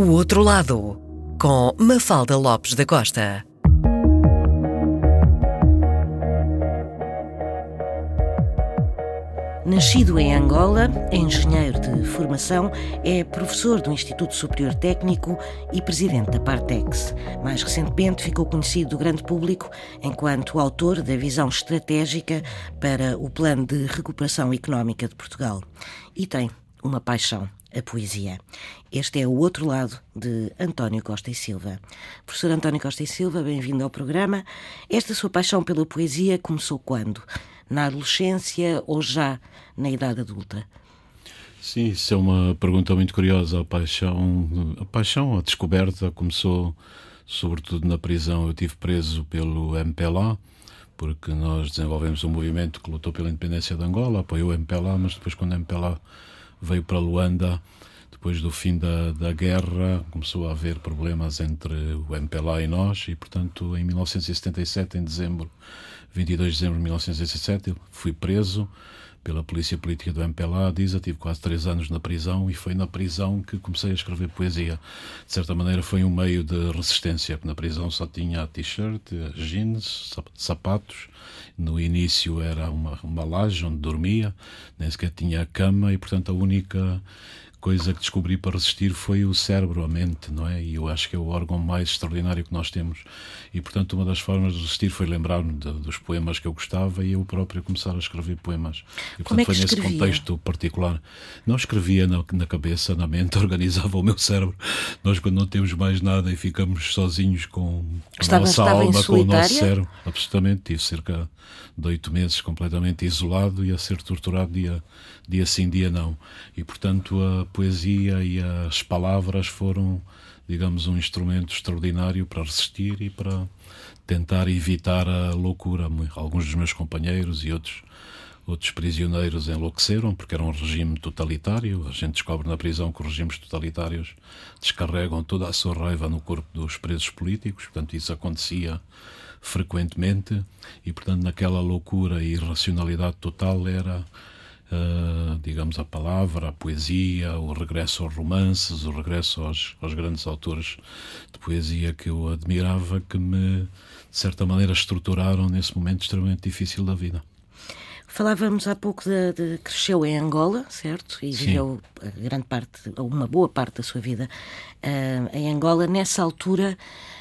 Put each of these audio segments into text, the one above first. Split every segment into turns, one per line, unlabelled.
O Outro Lado, com Mafalda Lopes da Costa.
Nascido em Angola, engenheiro de formação, é professor do Instituto Superior Técnico e presidente da Partex. Mais recentemente ficou conhecido do grande público enquanto autor da visão estratégica para o Plano de Recuperação Económica de Portugal. E tem uma paixão a poesia. Este é o outro lado de António Costa e Silva. Professor António Costa e Silva, bem-vindo ao programa. Esta sua paixão pela poesia começou quando? Na adolescência ou já na idade adulta?
Sim, isso é uma pergunta muito curiosa. A paixão, a paixão, a descoberta começou sobretudo na prisão. Eu tive preso pelo MPLA, porque nós desenvolvemos um movimento que lutou pela independência de Angola, apoiou o MPLA, mas depois quando o MPLA veio para Luanda, depois do fim da, da guerra, começou a haver problemas entre o MPLA e nós, e portanto em 1977, em dezembro, 22 de dezembro de 1967, fui preso pela polícia política do MPLA, diz, eu tive quase três anos na prisão e foi na prisão que comecei a escrever poesia. De certa maneira foi um meio de resistência, porque na prisão só tinha t-shirt, jeans, sapatos. No início era uma, uma laje onde dormia, nem sequer tinha cama e, portanto, a única coisa que descobri para resistir foi o cérebro, a mente, não é? E eu acho que é o órgão mais extraordinário que nós temos. E, portanto, uma das formas de resistir foi lembrar-me dos poemas que eu gostava e eu próprio começar a escrever poemas.
E, portanto, Como é que
foi
nesse escrevia?
contexto particular. Não escrevia na, na, cabeça, na mente, organizava o meu cérebro. Nós, quando não temos mais nada e ficamos sozinhos com, com estava, a nossa alma, com o nosso cérebro, absolutamente, tive cerca de oito meses completamente isolado e a ser torturado dia, dia sim, dia não. E, portanto, a poesia e as palavras foram, digamos, um instrumento extraordinário para resistir e para tentar evitar a loucura. Alguns dos meus companheiros e outros outros prisioneiros enlouqueceram porque era um regime totalitário. A gente descobre na prisão que regimes totalitários descarregam toda a sua raiva no corpo dos presos políticos, portanto, isso acontecia frequentemente e, portanto, naquela loucura e irracionalidade total era Uh, digamos, a palavra, a poesia, o regresso aos romances, o regresso aos, aos, grandes autores de poesia que eu admirava, que me, de certa maneira, estruturaram nesse momento extremamente difícil da vida.
Falávamos há pouco de, de cresceu em Angola, certo? E Sim. viveu grande parte, uma boa parte da sua vida uh, em Angola. Nessa altura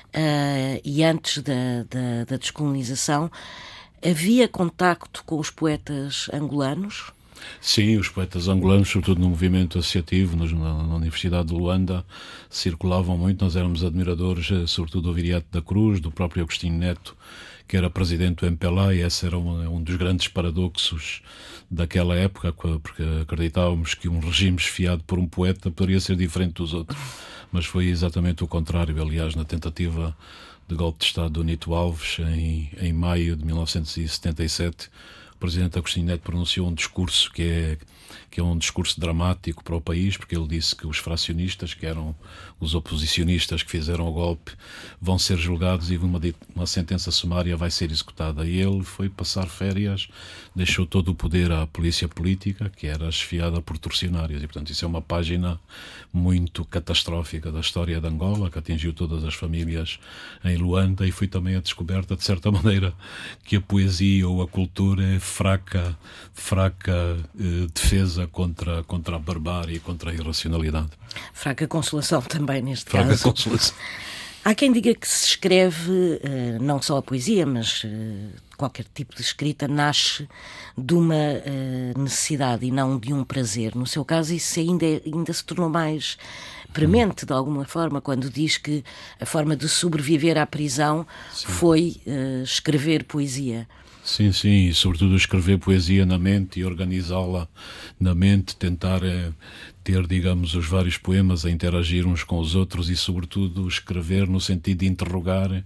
uh, e antes da, da, da descolonização, havia contacto com os poetas angolanos?
Sim, os poetas angolanos, sobretudo no movimento associativo, na, na, Universidade de Luanda, circulavam muito. Nós éramos admiradores, eh, sobretudo do Viriato da Cruz, do próprio Agostinho Neto, que era presidente do MPLA, e esse era um, um dos grandes paradoxos daquela época, porque acreditávamos que um regime esfiado por um poeta poderia ser diferente dos outros. Mas foi exatamente o contrário. Aliás, na tentativa de golpe de Estado do Nito Alves, em, em maio de 1977, o presidente Agostinho Neto pronunciou um discurso que é, que é um discurso dramático para o país, porque ele disse que os fracionistas, que eram os oposicionistas que fizeram o golpe, vão ser julgados e uma, uma sentença sumária vai ser executada. E ele foi passar férias, deixou todo o poder à polícia política, que era esfiada por torcionários. E, portanto, isso é uma página muito catastrófica da história de Angola, que atingiu todas as famílias em Luanda e foi também a descoberta, de certa maneira, que a poesia ou a cultura é fraca, fraca eh, defesa contra, contra a barbárie e contra a irracionalidade.
Fraca consolação também, neste
fraca
caso.
Consolação.
Há quem diga que se escreve eh, não só a poesia, mas eh, qualquer tipo de escrita nasce de uma necessidade e não de um prazer. No seu caso, isso ainda, ainda se tornou mais premente de alguma forma quando diz que a forma de sobreviver à prisão Sim. foi escrever poesia.
Sim, sim, e sobretudo escrever poesia na mente e organizá-la na mente, tentar é, ter, digamos, os vários poemas a interagir uns com os outros e, sobretudo, escrever no sentido de interrogar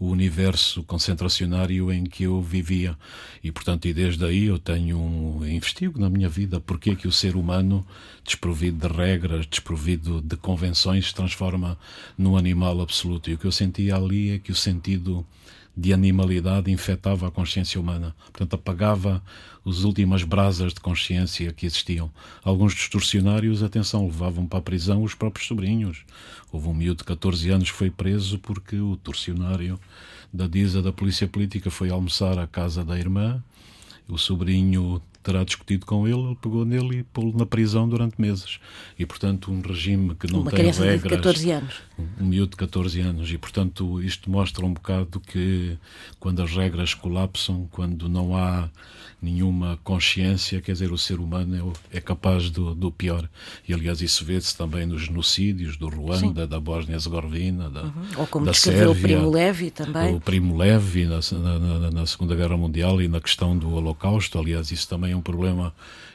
o universo concentracionário em que eu vivia. E, portanto, e desde aí eu tenho um investigo na minha vida porque é que o ser humano, desprovido de regras, desprovido de convenções, se transforma num animal absoluto. E o que eu sentia ali é que o sentido de animalidade infectava a consciência humana. Portanto, apagava as últimas brasas de consciência que existiam. Alguns distorcionários, atenção, levavam para a prisão os próprios sobrinhos. Houve um miúdo de 14 anos que foi preso porque o torcionário da DISA da Polícia Política foi almoçar à casa da irmã. O sobrinho terá discutido com ele, ele pegou nele e pô-lo na prisão durante meses. E, portanto, um regime que não
Uma
tem regras...
de 14 anos.
Um miúdo de 14 anos. E, portanto, isto mostra um bocado que quando as regras colapsam, quando não há nenhuma consciência, quer dizer, o ser humano é, é capaz do, do, pior. E, aliás, isso vê-se também nos genocídios do Ruanda, Sim. da Bósnia-Herzegovina, da, uhum.
Ou como
da
Sérvia.
o
Primo Levi também.
O Primo Levi na, na, na Segunda Guerra Mundial e na questão do Holocausto. Aliás, isso também um problema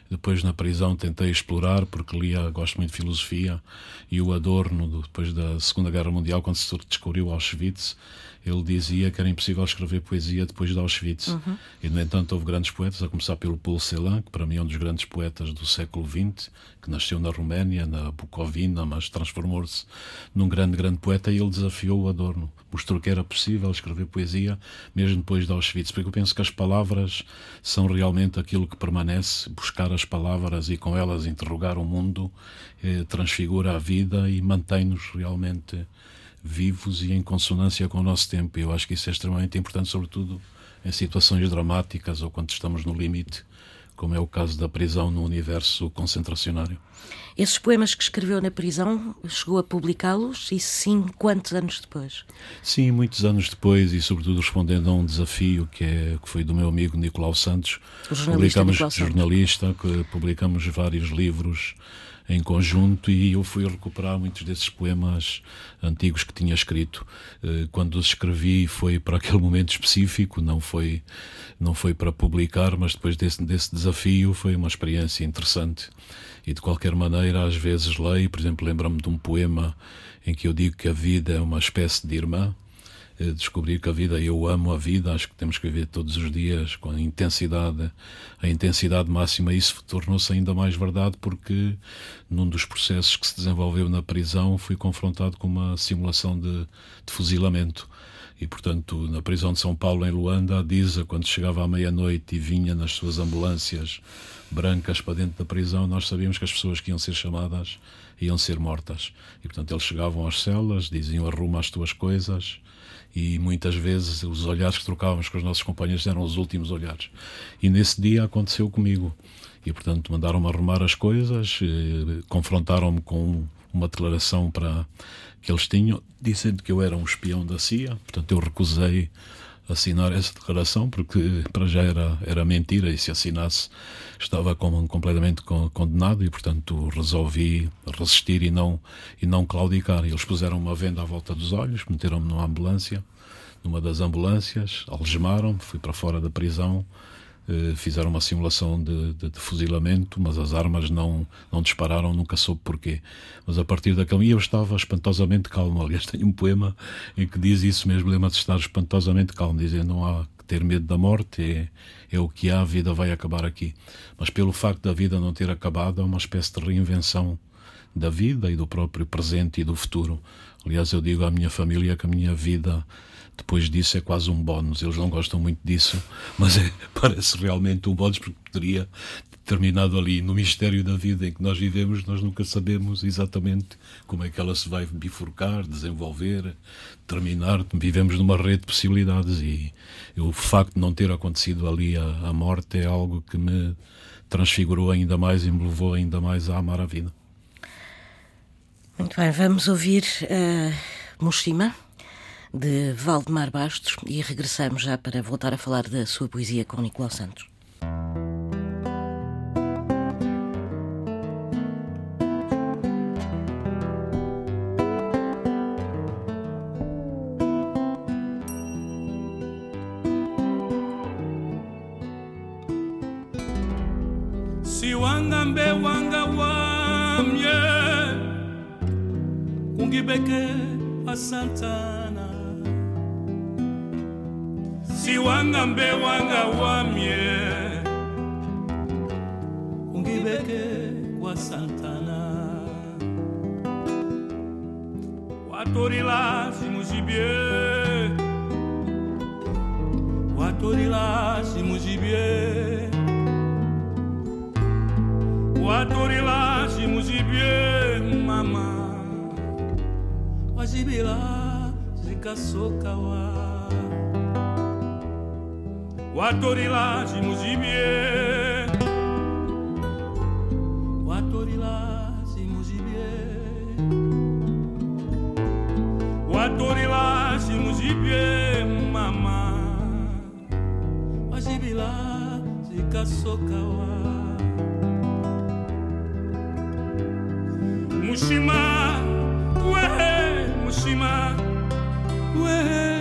depois na prisão tentei explorar porque lia, gosto muito de filosofia e o Adorno depois da Segunda Guerra Mundial quando se descobriu Auschwitz ele dizia que era impossível escrever poesia depois de Auschwitz. Uhum. E, no entanto, houve grandes poetas, a começar pelo Paul Celan, que para mim é um dos grandes poetas do século XX, que nasceu na Roménia, na Bucovina, mas transformou-se num grande, grande poeta e ele desafiou o Adorno. Mostrou que era possível escrever poesia mesmo depois de Auschwitz, porque eu penso que as palavras são realmente aquilo que permanece, buscar as palavras e com elas interrogar o mundo, eh, transfigura a vida e mantém-nos realmente vivos e em consonância com o nosso tempo. Eu acho que isso é extremamente importante, sobretudo em situações dramáticas ou quando estamos no limite, como é o caso da prisão no universo concentracionário.
Esses poemas que escreveu na prisão, chegou a publicá-los e sim, quantos anos depois?
Sim, muitos anos depois e sobretudo respondendo a um desafio que, é, que foi do meu amigo Nicolau Santos.
O jornalista
publicamos,
Nicolau
jornalista, que publicamos vários livros em conjunto e eu fui recuperar muitos desses poemas antigos que tinha escrito. Eh, quando os escrevi foi para aquele momento específico, não foi, não foi para publicar, mas depois desse, desse desafio foi uma experiência interessante. E de qualquer maneira, às vezes leio, por exemplo, lembro-me de um poema em que eu digo que a vida é uma espécie de irmã descobrir que a vida, eu amo a vida, acho que temos que viver todos os dias com a intensidade, a intensidade máxima. Isso tornou-se ainda mais verdade porque num dos processos que se desenvolveu na prisão fui confrontado com uma simulação de, de fuzilamento. E, portanto, na prisão de São Paulo, em Luanda, a Disa, quando chegava à meia-noite e vinha nas suas ambulâncias brancas para dentro da prisão, nós sabíamos que as pessoas que iam ser chamadas iam ser mortas. E, portanto, eles chegavam às celas, diziam arruma as tuas coisas, e muitas vezes os olhares que trocávamos com os nossos companheiros eram os últimos olhares. E nesse dia aconteceu comigo. E, portanto, mandaram-me arrumar as coisas, eh, confrontaram-me com uma declaração para que eles tinham, dizendo que eu era um espião da CIA. Portanto, eu recusei assinar essa declaração porque para já era, era mentira e se assinasse estava completamente condenado e portanto resolvi resistir e não e não claudicar. Eles puseram uma venda à volta dos olhos, meteram-me numa ambulância, numa das ambulâncias, algemaram-me, fui para fora da prisão eh, fizeram uma simulação de, de, de, fuzilamento, mas as armas não, não dispararam, nunca soube porquê. Mas a partir daquele eu estava espantosamente calmo. Aliás, tenho um poema em que diz isso mesmo, lembra de estar espantosamente calmo, dizendo não há que ter medo da morte, é, é o que há, a vida vai acabar aqui. Mas pelo facto da vida não ter acabado, é uma espécie de reinvenção da vida e do próprio presente e do futuro. Aliás, eu digo à minha família que a minha vida depois disso é quase um bónus. Eles não gostam muito disso, mas é, parece realmente um bónus porque poderia terminado ali no mistério da vida em que nós vivemos, nós nunca sabemos exatamente como é que ela se vai bifurcar, desenvolver, terminar. Vivemos numa rede de possibilidades e, o facto de não ter acontecido ali a, a, morte é algo que me transfigurou ainda mais e me levou ainda mais a amar a vida.
Muito bem, vamos ouvir uh, Moshima de Valdemar Bastos e regressamos já para voltar a falar da sua poesia com Nicolau Santos.
Si wangambe wanga wamye kungibeke asantana si wanga mbe wanga wamye ungibeke kwa santana. Watorila simuzibie Watorila simujibie Watorila simujibie mama. Wajibila zikasokawa Watorila simujibie Watorila simujibie Watorila simujibie mama Wajibila zikasokawa Mushima wehe mushima wehe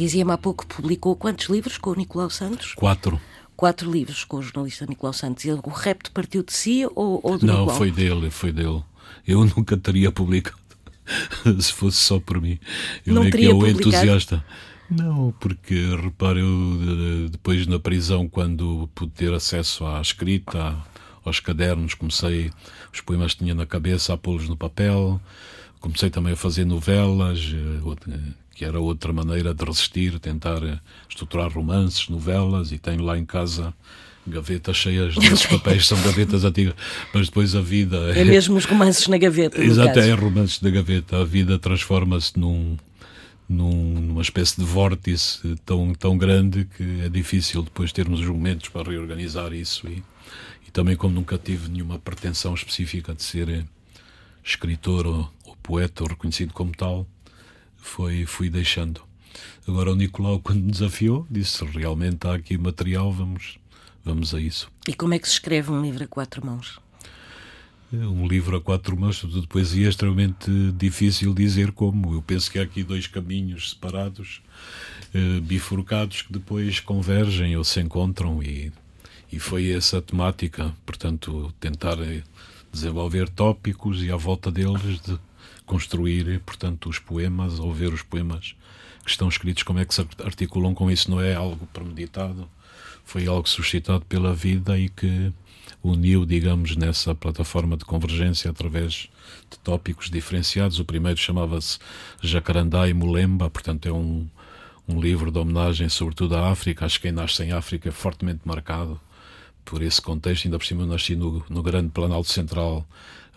Dizia-me há pouco que publicou quantos livros com o Nicolau Santos?
Quatro.
Quatro livros com o jornalista Nicolau Santos. E o repto partiu de si ou, ou do
Não,
Nicolau?
foi dele, foi dele. Eu nunca teria publicado se fosse só por mim. Eu
Não
é que é o
publicado?
entusiasta. Não, porque repare, eu de- depois na prisão, quando pude ter acesso à escrita, aos cadernos, comecei, os poemas que tinha na cabeça, a pô-los no papel. Comecei também a fazer novelas, eh, que era outra maneira de resistir, tentar estruturar romances, novelas, e tenho lá em casa gavetas cheias desses papéis, são gavetas antigas, mas depois a vida.
É, é mesmo os romances na gaveta.
Exato, é romances na gaveta. A vida transforma-se num, num, numa espécie de vórtice tão, tão grande que é difícil depois termos os momentos para reorganizar isso. E, e também, como nunca tive nenhuma pretensão específica de ser escritor ou, ou poeta ou reconhecido como tal, foi, fui deixando. Agora o Nicolau, quando me desafiou, disse realmente há aqui material, vamos, vamos a isso.
E como é que se escreve um livro a quatro mãos?
um livro a quatro mãos, de poesia, é extremamente difícil dizer como. Eu penso que há aqui dois caminhos separados, eh, bifurcados, que depois convergem ou se encontram, e, e foi essa a temática. Portanto, tentar eh, desenvolver tópicos e à volta deles de construir, portanto, os poemas, ou ver os poemas que estão escritos, como é que se articulam com isso. Não é algo premeditado, foi algo suscitado pela vida e que uniu, digamos, nessa plataforma de convergência através de tópicos diferenciados. O primeiro chamava-se Jacarandá e Mulemba, portanto é um, um livro de homenagem sobretudo à África. Acho que quem nasce em África é fortemente marcado por esse contexto. Ainda por cima eu nasci no, no grande Planalto Central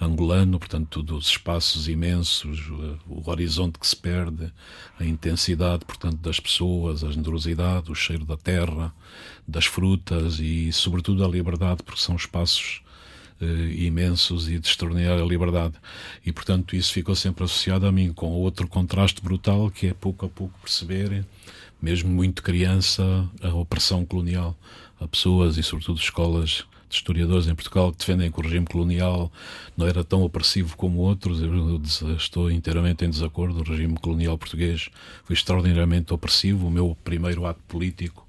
angolano, portanto, dos espaços imensos, o, horizonte que se perde, a intensidade, portanto, das pessoas, a generosidade, o cheiro da terra, das frutas e, sobretudo, a liberdade, porque são espaços eh, imensos e de extraordinária liberdade. E, portanto, isso ficou sempre associado a mim com outro contraste brutal, que é pouco a pouco perceber, mesmo muito criança, a opressão colonial a pessoas e, sobretudo, escolas de historiadores em Portugal que defendem que o regime colonial não era tão opressivo como outros. Eu estou inteiramente em desacordo. O regime colonial português foi extraordinariamente opressivo. O meu primeiro ato político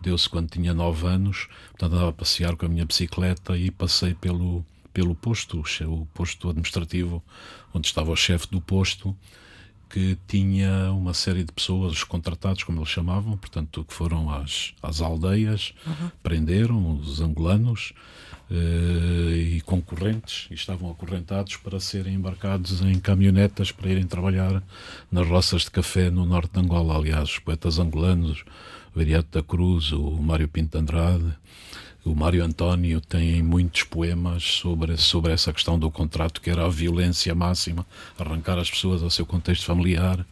deu-se quando tinha nove anos. Portanto, andava a passear com a minha bicicleta e passei pelo, pelo posto, o posto administrativo, onde estava o chefe do posto que tinha uma série de pessoas, os contratados, como eles chamavam, portanto, que foram às, às aldeias, uhum. prenderam os angolanos eh, e concorrentes, e estavam acorrentados para serem embarcados em caminhonetas para irem trabalhar nas roças de café no norte de Angola. Aliás, os poetas angolanos, o Viriato da Cruz, o Mário Pinto Andrade, o Mário António tem muitos poemas sobre, sobre essa questão do contrato, que era a violência máxima, arrancar as pessoas ao seu contexto familiar,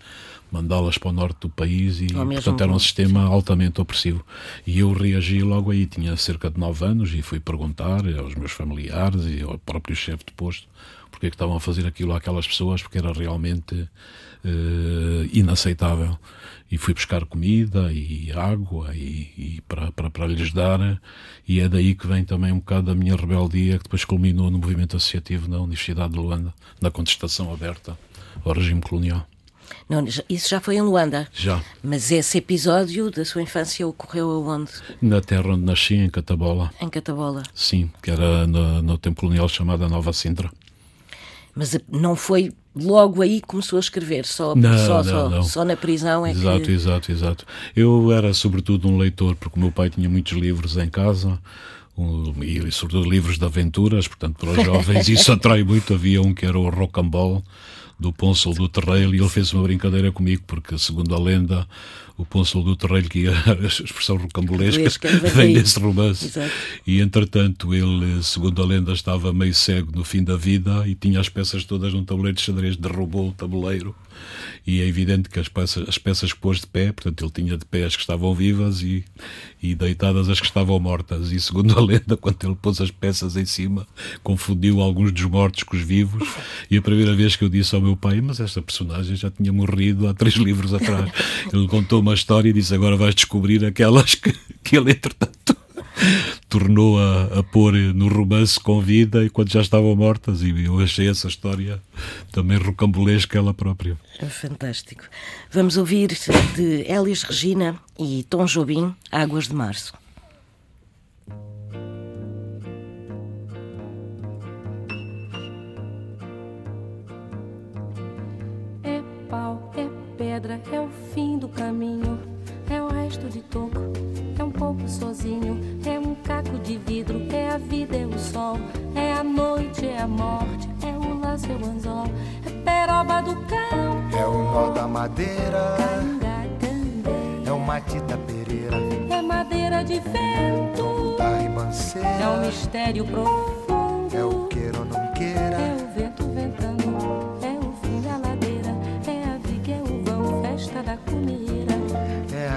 mandá-las para o norte do país e, portanto, era um sistema altamente opressivo. E eu reagi logo aí, tinha cerca de nove anos e fui perguntar aos meus familiares e ao próprio chefe de posto porque é que estavam a fazer aquilo àquelas pessoas, porque era realmente uh, inaceitável e fui buscar comida e água e, e para, para, para lhes dar e é daí que vem também um bocado a minha rebeldia que depois culminou no movimento associativo na Universidade de Luanda, na contestação aberta ao regime colonial.
Não, isso já foi em Luanda.
Já.
Mas esse episódio da sua infância ocorreu aonde?
Na terra onde nasci, em Catabola.
Em Catabola.
Sim, que era no, no tempo colonial chamada Nova Sintra.
Mas não foi logo aí que começou a escrever, só, não, só, não, só, não. só, na prisão é
exato,
que...
Exato, exato, Eu era sobretudo um leitor, porque o meu pai tinha muitos livros em casa, um, e sobretudo livros de aventuras, portanto para os jovens isso atrai muito. Havia um que era o Rocambole, do Pônsul do Terreiro, e ele fez uma brincadeira comigo, porque segundo a lenda o Pônsul do Terreiro, que é a expressão rocambolesca, vem desse romance. Exato. E entretanto, ele, segundo a lenda, estava meio cego no fim da vida e tinha as peças todas num tabuleiro de xadrez, derrubou o tabuleiro. E é evidente que as peças, as peças que pôs de pé, portanto, ele tinha de pé as que estavam vivas e, e deitadas as que estavam mortas. E segundo a lenda, quando ele pôs as peças em cima, confundiu alguns dos mortos com os vivos. E a primeira vez que eu disse ao meu pai, mas esta personagem já tinha morrido há três livros atrás. Ele contou uma história e disse: Agora vais descobrir aquelas que, que ele, entretanto, tornou a, a pôr no romance com vida e quando já estavam mortas. E eu achei essa história também rocambolesca ela própria.
É fantástico. Vamos ouvir de Elis Regina e Tom Jobim, Águas de Março.
É pau, é pedra, é o fim do caminho, é o resto de toco, é um pouco sozinho, é um caco de vidro, é a vida, é o sol, é a noite, é a morte, é o laço, é o anzol, é peroba do cão,
É o nó da madeira. É o Matita Pereira.
É madeira de vento.
Da ribanceira.
É um mistério profundo.
É o queira ou não queira.
É o vento ventando. É o fim da ladeira. É a viga, é o vão, festa da comida.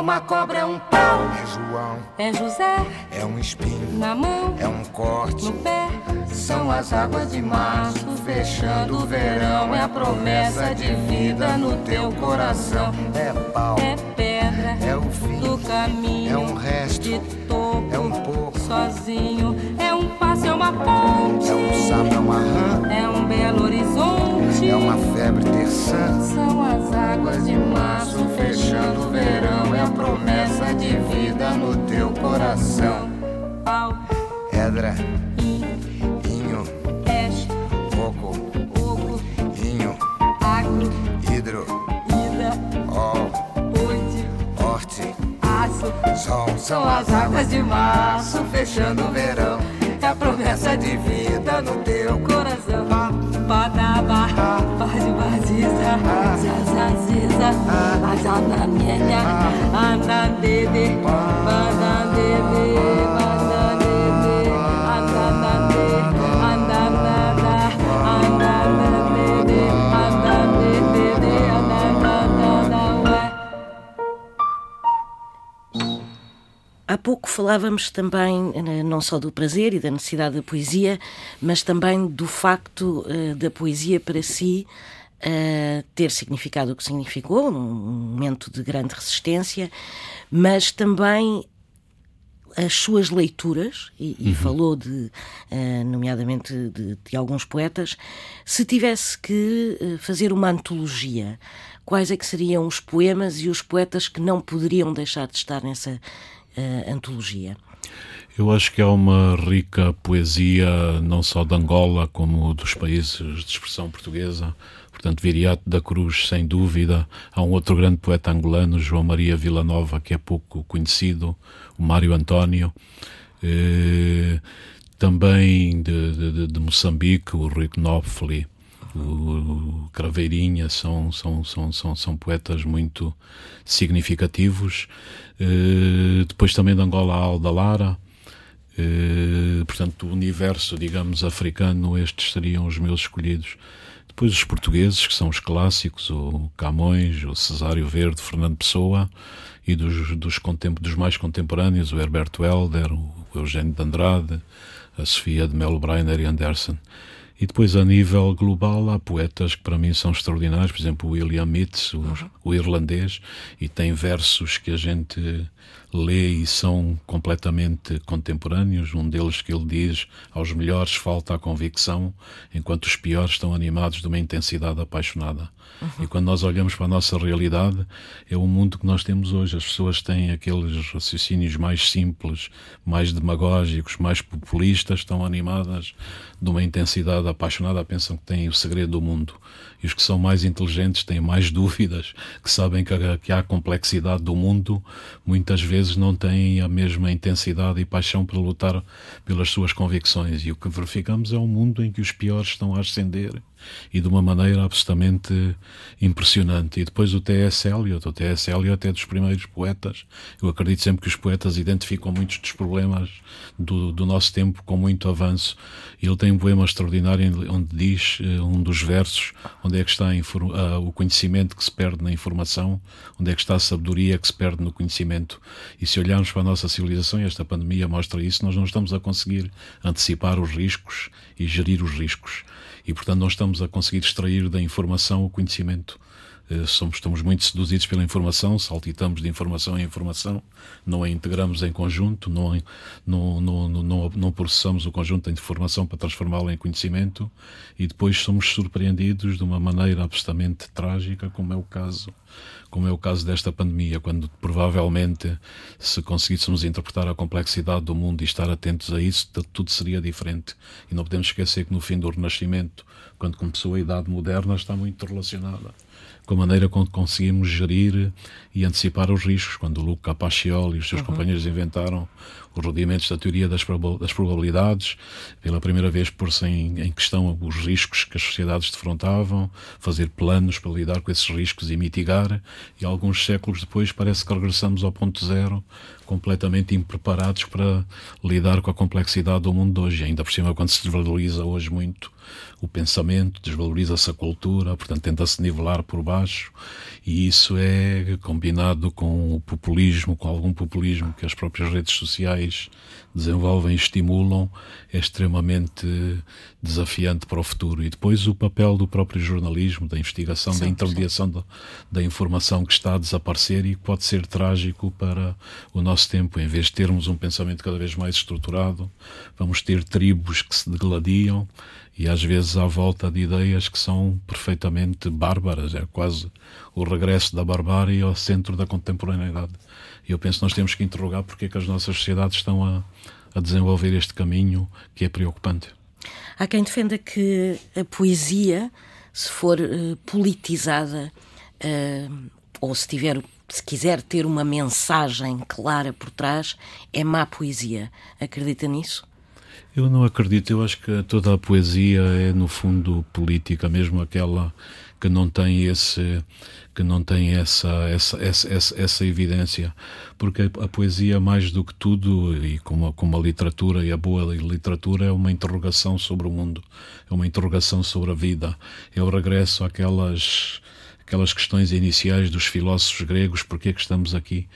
Uma cobra, é um pau.
É João,
É José.
é um espinho,
Na mão.
é um corte.
No pé.
São as águas de março fechando o verão, é a promessa de vida no teu coração. É pau,
É pedra.
é o fim,
do caminho.
é um resto,
de topo.
é um pouco,
Sozinho. É um passo, é uma ponte.
é um sapo, é uma rã,
É um belo horizonte.
É uma febre terçã.
São as águas de março
fechando o verão, é a promessa de vida no teu coração.
Pau.
Edra,
In.
inho,
Peixe.
coco,
Oco.
inho,
Agro.
hidro,
Ida.
ó,
Oite.
horte,
Aço.
sol. São as águas de março fechando o verão, a promessa de vida no teu
coração. Padaba, Badi Baziza, Zazaziza, Azanamenya, Andandede, Bandandede, Bandandede,
Há pouco falávamos também eh, não só do prazer e da necessidade da poesia, mas também do facto eh, da poesia para si eh, ter significado o que significou, um momento de grande resistência, mas também as suas leituras, e, e falou de, eh, nomeadamente de, de alguns poetas, se tivesse que eh, fazer uma antologia, quais é que seriam os poemas e os poetas que não poderiam deixar de estar nessa eh, antologia?
Eu acho que há uma rica poesia, não só de Angola, como dos países de expressão portuguesa. Portanto, Viriato da Cruz, sem dúvida. Há um outro grande poeta angolano, João Maria Villanova, que é pouco conhecido, o Mário António. Eh, também de, de- de Moçambique, o Rui Knopfli, o Craveirinha, são, são, são, são, são poetas muito significativos. Eh, depois também de Angola, a Alda Lara. Eh, portanto, do universo, digamos, africano, estes seriam os meus escolhidos. Depois os portugueses, que são os clássicos, o Camões, o Cesário Verde, Fernando Pessoa, e dos, dos, contem- dos mais contemporâneos, o Herberto Helder, o Eugênio de Andrade, a Sofia de Melo Breiner e Anderson. E depois, a nível global, há poetas que para mim são extraordinários, por exemplo, o William Yeats, o, o irlandês, e tem versos que a gente lê e são completamente contemporâneos. Um deles que ele diz: aos melhores falta a convicção, enquanto os piores estão animados de uma intensidade apaixonada. Uhum. E quando nós olhamos para a nossa realidade, é o mundo que nós temos hoje. As pessoas têm aqueles raciocínios mais simples, mais demagógicos, mais populistas, estão animadas de uma intensidade apaixonada, pensam que têm o segredo do mundo. E os que são mais inteligentes têm mais dúvidas, que sabem que, que há complexidade do mundo, muitas vezes não têm a mesma intensidade e paixão para lutar pelas suas convicções. E o que verificamos é um mundo em que os piores estão a ascender e de uma maneira absolutamente impressionante. E depois o T.S. Eliot, o T.S. Eliot é dos primeiros poetas. Eu acredito sempre que os poetas identificam muitos dos problemas do, do nosso tempo com muito avanço. Ele tem um poema extraordinário onde diz, eh, um dos versos, onde é que está a, o conhecimento que se perde na informação, onde é que está a sabedoria que se perde no conhecimento. E se olharmos para a nossa civilização, esta pandemia mostra isso, nós não estamos a conseguir antecipar os riscos e gerir os riscos e, portanto, não estamos a conseguir extrair da informação o conhecimento. Eh, somos, estamos muito seduzidos pela informação, saltitamos de informação em informação, não a integramos em conjunto, não, não, não, não, não processamos o conjunto de informação para transformá-la em conhecimento e depois somos surpreendidos de uma maneira absolutamente trágica, como é o caso como é o caso desta pandemia, quando provavelmente, se conseguíssemos interpretar a complexidade do mundo e estar atentos a isso, tudo seria diferente. E não podemos esquecer que no fim do Renascimento, quando começou a Idade Moderna, está muito relacionada com a maneira como conseguimos gerir e antecipar os riscos. Quando o Luca Pacioli e os seus uhum. companheiros inventaram os rudimentos da teoria das, probabilidades, pela primeira vez pôr-se em, em, questão os riscos que as sociedades defrontavam, fazer planos para lidar com esses riscos e mitigar, e alguns séculos depois parece que regressamos ao ponto zero, completamente impreparados para lidar com a complexidade do mundo de hoje. Ainda por cima, quando se desvaloriza hoje muito o pensamento, desvaloriza-se a cultura, portanto tenta-se nivelar por baixo e isso é combinado com o populismo, com algum populismo que as próprias redes sociais desenvolvem e estimulam, é extremamente desafiante para o futuro. E depois o papel do próprio jornalismo, da investigação, sim, da intermediação da, da, informação que está a desaparecer e pode ser trágico para o nosso tempo. Em vez de termos um pensamento cada vez mais estruturado, vamos ter tribos que se degladiam e às vezes à volta de ideias que são perfeitamente bárbaras, é quase o regresso da barbárie ao centro da contemporaneidade. E eu penso que nós temos que interrogar porque é que as nossas sociedades estão a, a desenvolver este caminho que é preocupante.
Há quem defenda que a poesia, se for uh, politizada, uh, ou se tiver se quiser ter uma mensagem clara por trás, é má poesia. Acredita nisso?
Eu não acredito, eu acho que toda a poesia é no fundo política, mesmo aquela que não tem esse que não tem essa essa, essa, essa, essa evidência, porque a poesia mais do que tudo e como a, como a literatura e a boa literatura é uma interrogação sobre o mundo, é uma interrogação sobre a vida, é o regresso àquelas aquelas questões iniciais dos filósofos gregos, porque é que estamos aqui?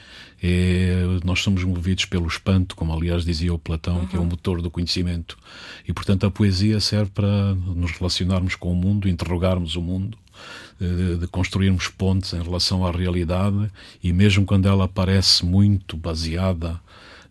É, nós somos movidos pelo espanto, como aliás dizia o Platão, uhum. que é o motor do conhecimento. E portanto a poesia serve para nos relacionarmos com o mundo, interrogarmos o mundo, eh, de construirmos pontes em relação à realidade e mesmo quando ela parece muito baseada,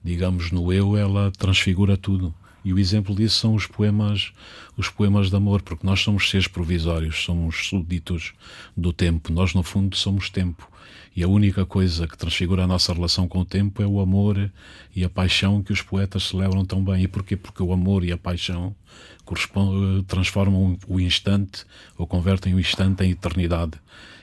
digamos, no eu, ela transfigura tudo. E o exemplo disso são os poemas, os poemas de amor, porque nós somos seres provisórios, somos súditos do tempo. Nós, no fundo, somos tempo. E a única coisa que transfigura a nossa relação com o tempo é o amor e a paixão que os poetas celebram tão bem. E porquê? Porque o amor e a paixão transformam o instante ou convertem o instante em eternidade.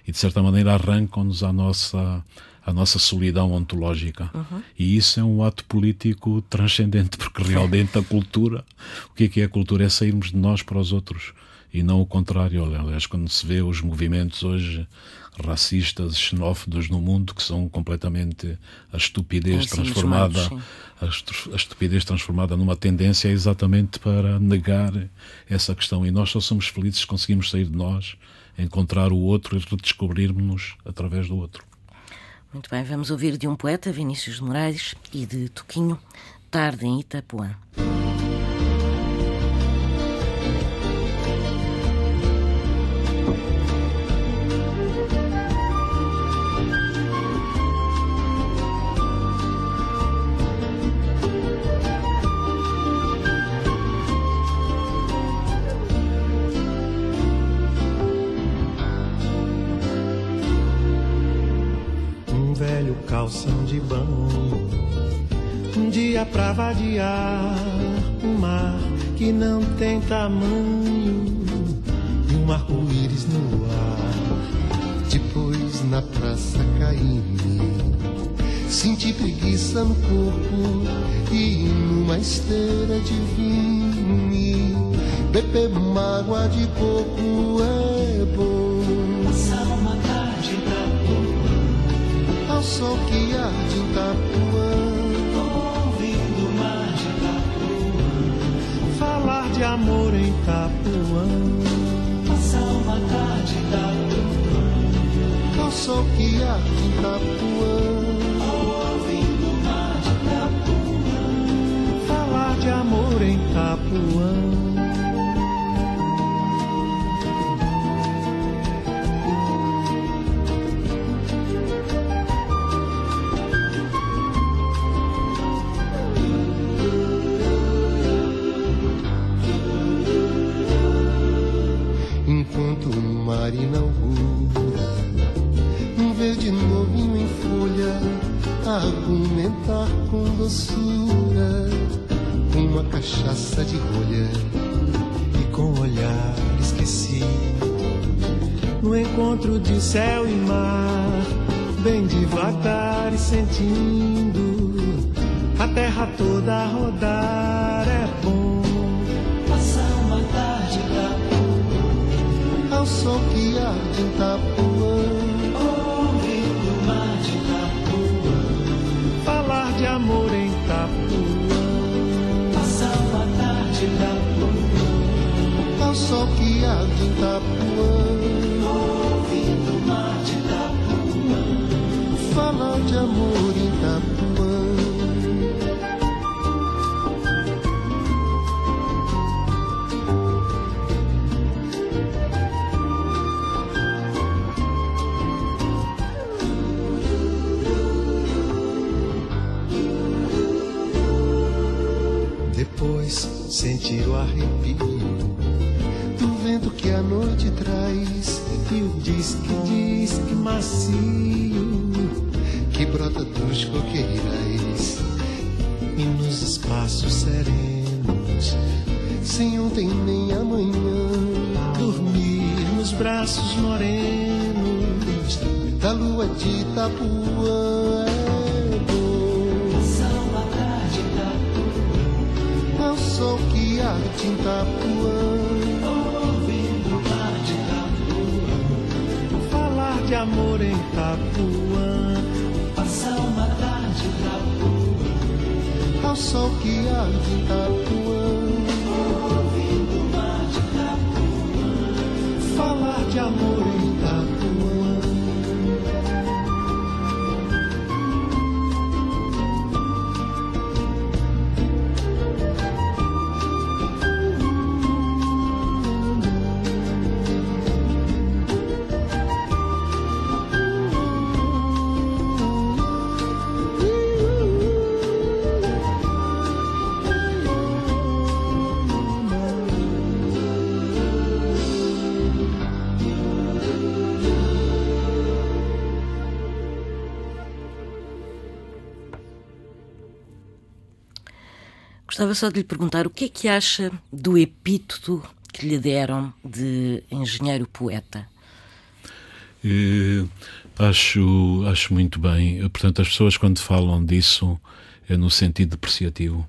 E, de certa maneira, arrancam-nos a nossa a nossa solidão ontológica. Uhum. E isso é um ato político transcendente, porque realmente a cultura, o que é que é a cultura? É sairmos de nós para os outros e não o contrário. Aliás, quando se vê os movimentos hoje racistas, xenófobos no mundo, que são completamente a estupidez transformada, a, a estupidez transformada numa tendência é exatamente para negar essa questão. E nós só somos felizes se conseguimos sair de nós, encontrar o outro e redescobrirmos-nos através do outro.
Muito bem, vamos ouvir de um poeta, Vinícius de Moraes, e de Toquinho, Tarde em Itapuã.
Um mar que não tem tamanho e um arco-íris no ar. Depois na praça caí Senti preguiça no corpo e numa esteira de vinho. Beber uma água de coco é bom.
Passar uma tarde em Itapuã.
Ao sol que arde em Itapuã.
De
amor em Itapuã.
Passar uma tarde Itapuã.
Ao sol que em Itapuã. Inaugura um verde novinho em folha, argumentar com doçura uma cachaça de rolha e com olhar esqueci. No encontro de céu e mar, bem devagar e sentindo a terra toda a rodar é bom. Arde em Itapuã.
Ouvindo o mar de Itapuã,
falar de amor em Itapuã. Ao sol que arde em Itapuã
Ouvindo o mar de Itapuã
Falar de amor sentir o arrepio do vento que a noite traz e o disque, disque macio que brota dos coqueirais e nos espaços serenos, sem ontem nem amanhã, dormir nos braços morenos da lua de Itapuã. Sol que arde em Itapuã.
Ouvindo mar de Itapuã.
Falar de amor em Itapuã.
Passar uma tarde em Itapuã.
Ao sol que arde em Itapuã.
Ouvindo mar de Itapuã.
Falar de amor
Gostava só de lhe perguntar o que é que acha do epíteto que lhe deram de engenheiro poeta.
Eh, acho, acho muito bem. Portanto, as pessoas quando falam disso é no sentido depreciativo.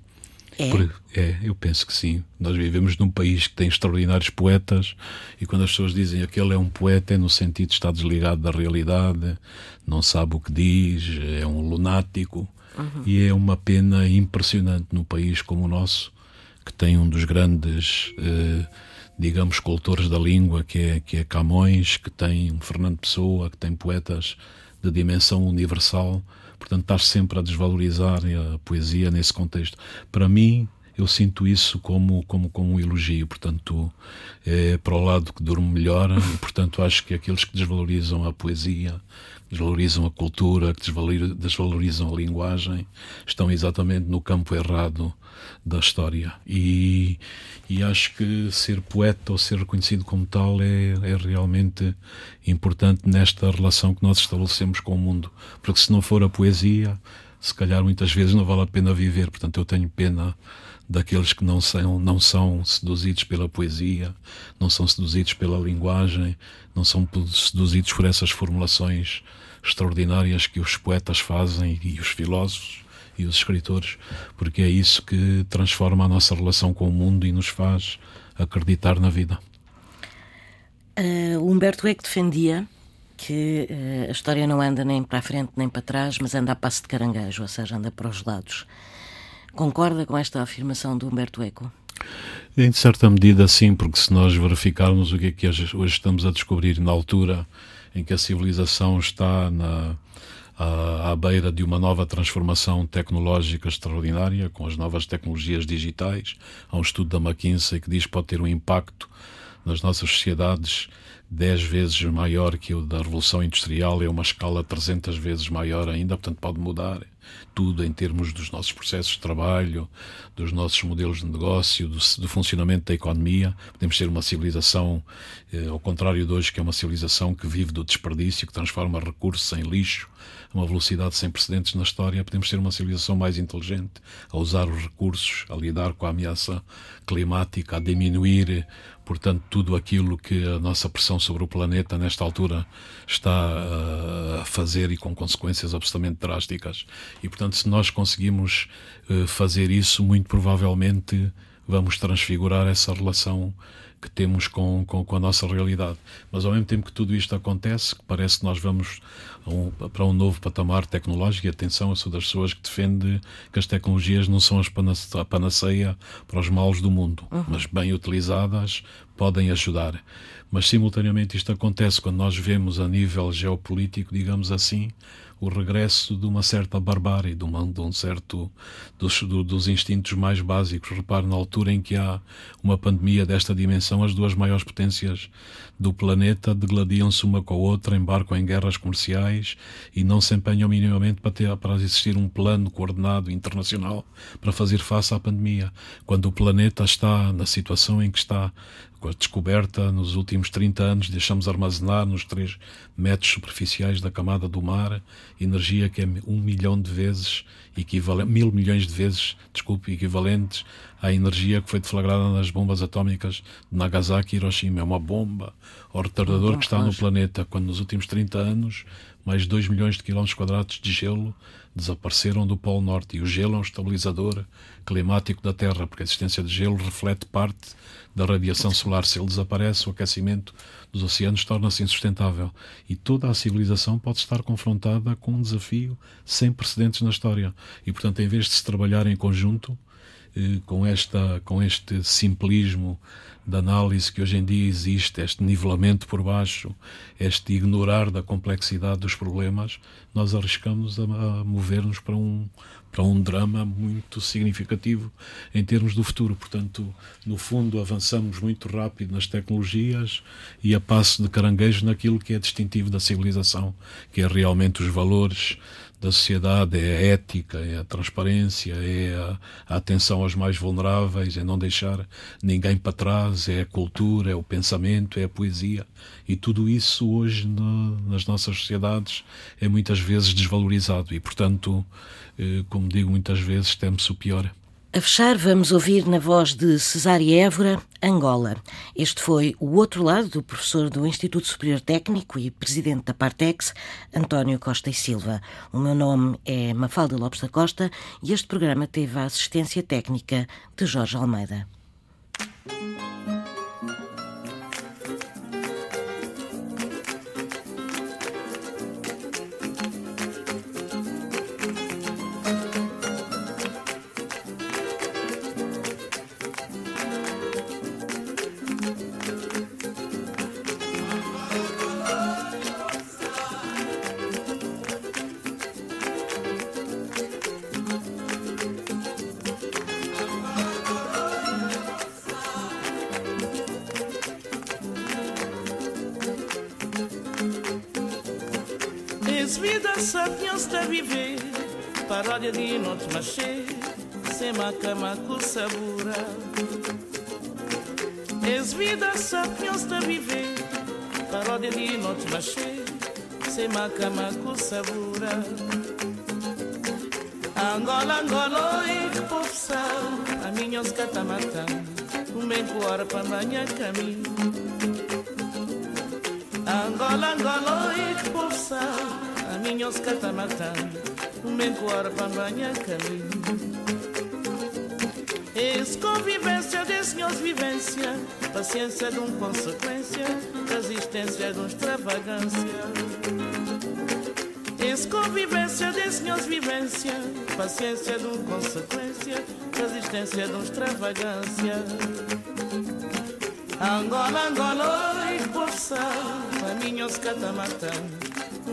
É?
Por, é, eu penso que sim. Nós vivemos num país que tem extraordinários poetas e quando as pessoas dizem que ele é um poeta é no sentido de estar desligado da realidade, não sabe o que diz, é um lunático. Uhum. E é uma pena impressionante num país como o nosso, que tem um dos grandes, eh, digamos, cultores da língua, que é, que é Camões, que tem um Fernando Pessoa, que tem poetas de dimensão universal. Portanto, estás sempre a desvalorizar a poesia nesse contexto. Para mim, eu sinto isso como, como, como um elogio. Portanto, é para o lado que durmo melhor e, portanto, acho que aqueles que desvalorizam a poesia, desvalorizam a cultura, que desvalorizam a linguagem, estão exatamente no campo errado da história. E, e acho que ser poeta ou ser reconhecido como tal é, é realmente importante nesta relação que nós estabelecemos com o mundo. Porque se não for a poesia, se calhar muitas vezes não vale a pena viver. Portanto, eu tenho pena daqueles que não são, não são seduzidos pela poesia, não são seduzidos pela linguagem, não são seduzidos por essas formulações extraordinárias que os poetas fazem e os filósofos e os escritores, porque é isso que transforma a nossa relação com o mundo e nos faz acreditar na vida.
Uh, Humberto Eco defendia que uh, a história não anda nem para a frente nem para trás, mas anda a passo de caranguejo, ou seja, anda para os lados. Concorda com esta afirmação do Humberto Eco?
Em certa medida, sim, porque se nós verificarmos o que é que hoje estamos a descobrir na altura em que a civilização está na, à, beira de uma nova transformação tecnológica extraordinária, com as novas tecnologias digitais. Há um estudo da McKinsey que diz que pode ter um impacto nas nossas sociedades dez vezes maior que o da Revolução Industrial, é uma escala 300 vezes maior ainda, portanto pode mudar tudo em termos dos nossos processos de trabalho, dos nossos modelos de negócio, do, do funcionamento da economia. Podemos ser uma civilização, eh, ao contrário de hoje, que é uma civilização que vive do desperdício, que transforma recursos em lixo, a uma velocidade sem precedentes na história. Podemos ser uma civilização mais inteligente, a usar os recursos, a lidar com a ameaça climática, a diminuir portanto, tudo aquilo que a nossa pressão sobre o planeta, nesta altura, está uh, a fazer e com consequências absolutamente drásticas. E, portanto, se nós conseguimos uh, fazer isso, muito provavelmente vamos transfigurar essa relação que temos com, com, com, a nossa realidade. Mas ao mesmo tempo que tudo isto acontece, parece que nós vamos um, para um novo patamar tecnológico, e atenção, eu sou das pessoas que defende que as tecnologias não são a panaceia para os males do mundo, uhum. mas bem utilizadas podem ajudar. Mas simultaneamente isto acontece quando nós vemos a nível geopolítico, digamos assim, o regresso de uma certa barbárie, de, uma, de um certo dos, do, dos instintos mais básicos. Repare, na altura em que há uma pandemia desta dimensão, as duas maiores potências do planeta degladiam-se uma com a outra, embarcam em guerras comerciais e não se empenham minimamente para, ter, para existir um plano coordenado internacional para fazer face à pandemia. Quando o planeta está na situação em que está, com a descoberta nos últimos 30 anos, deixamos armazenar nos 3 metros superficiais da camada do mar energia que é um milhão de vezes equivalente, mil milhões de vezes, desculpe, equivalentes à energia que foi deflagrada nas bombas atómicas de Nagasaki e Hiroshima. É uma bomba, o retardador que está no planeta, quando nos últimos 30 anos mais de 2 milhões de quilómetros quadrados de gelo desapareceram do Polo Norte. E o gelo é um estabilizador climático da Terra, porque a existência de gelo reflete parte da radiação solar. Se ele desaparece, o aquecimento dos oceanos torna-se insustentável. E toda a civilização pode estar confrontada com um desafio sem precedentes na história. E, portanto, em vez de se trabalhar em conjunto, com, esta, com este simplismo da análise que hoje em dia existe, este nivelamento por baixo, este ignorar da complexidade dos problemas, nós arriscamos a, a mover-nos para um, para um drama muito significativo em termos do futuro. Portanto, no fundo, avançamos muito rápido nas tecnologias e a passo de caranguejo naquilo que é distintivo da civilização, que é realmente os valores da sociedade, é a ética, é a transparência, é a, a, atenção aos mais vulneráveis, é não deixar ninguém para trás, é a cultura, é o pensamento, é a poesia. E tudo isso hoje no, nas nossas sociedades é muitas vezes desvalorizado e, portanto, eh, como digo muitas vezes, teme-se o pior.
A fechar, vamos ouvir na voz de Cesária Évora, Angola. Este foi o outro lado do professor do Instituto Superior Técnico e presidente da Partex, António Costa e Silva. O meu nome é Mafalda Lopes da Costa e este programa teve a assistência técnica de Jorge Almeida.
És vida sapiens a viver, paródia de noite machê, sem cama com sabura. És vida sapiens a viver, paródia de noite machê, sem cama com sabura. Angola, Angola, e que povo sal, a minha os catamatã, um bem hora para amanhã caminho. Angola, Angola, e que povo sal, a minha os catamatã, bem hora para amanhã caminho. Esse convivência desse senhores vivência, paciência de um consequência, resistência de um extravagância. Esse convivência de senhores vivência, paciência de um consequência, resistência de um extravagância. Angola, Angola, e poça, a minha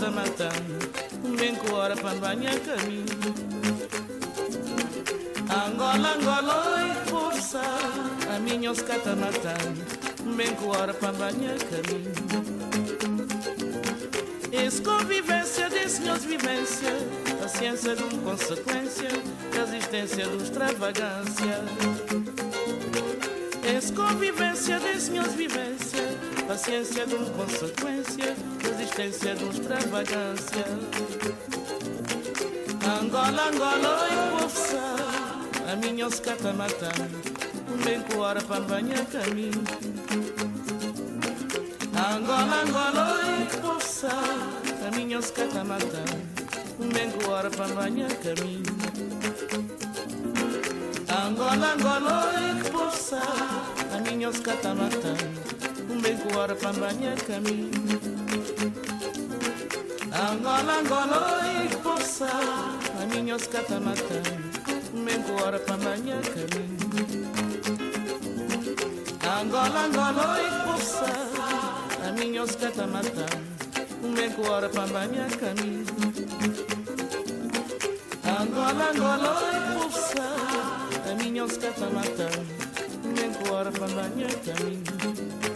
os catamatando, um bem com hora para banhar caminho. Angola, Angola, que poça, a minha os catamatando, um bem com hora para banhar caminho. Esse convivência de senhores vivência, paciência de uma consequência, resistência de extravagância. Esse convivência de senhores vivência, paciência de uma consequência, uma extravagância. Angola, Angola e povo a minha os catamatando, um bem com hora para banhar caminho. Angola, Angola e povo a minha os catamatando, um bem com hora para banhar caminho. Angola, Angola e povo a minha os catamatando, um bem com hora para banhar caminho. Angola, Angola e povo a minha bem com hora para banhar caminho. Angola, Angola e povo a minha bem com hora para banhar caminho. Angola, Angola e povo a minha bem com hora para banhar caminho.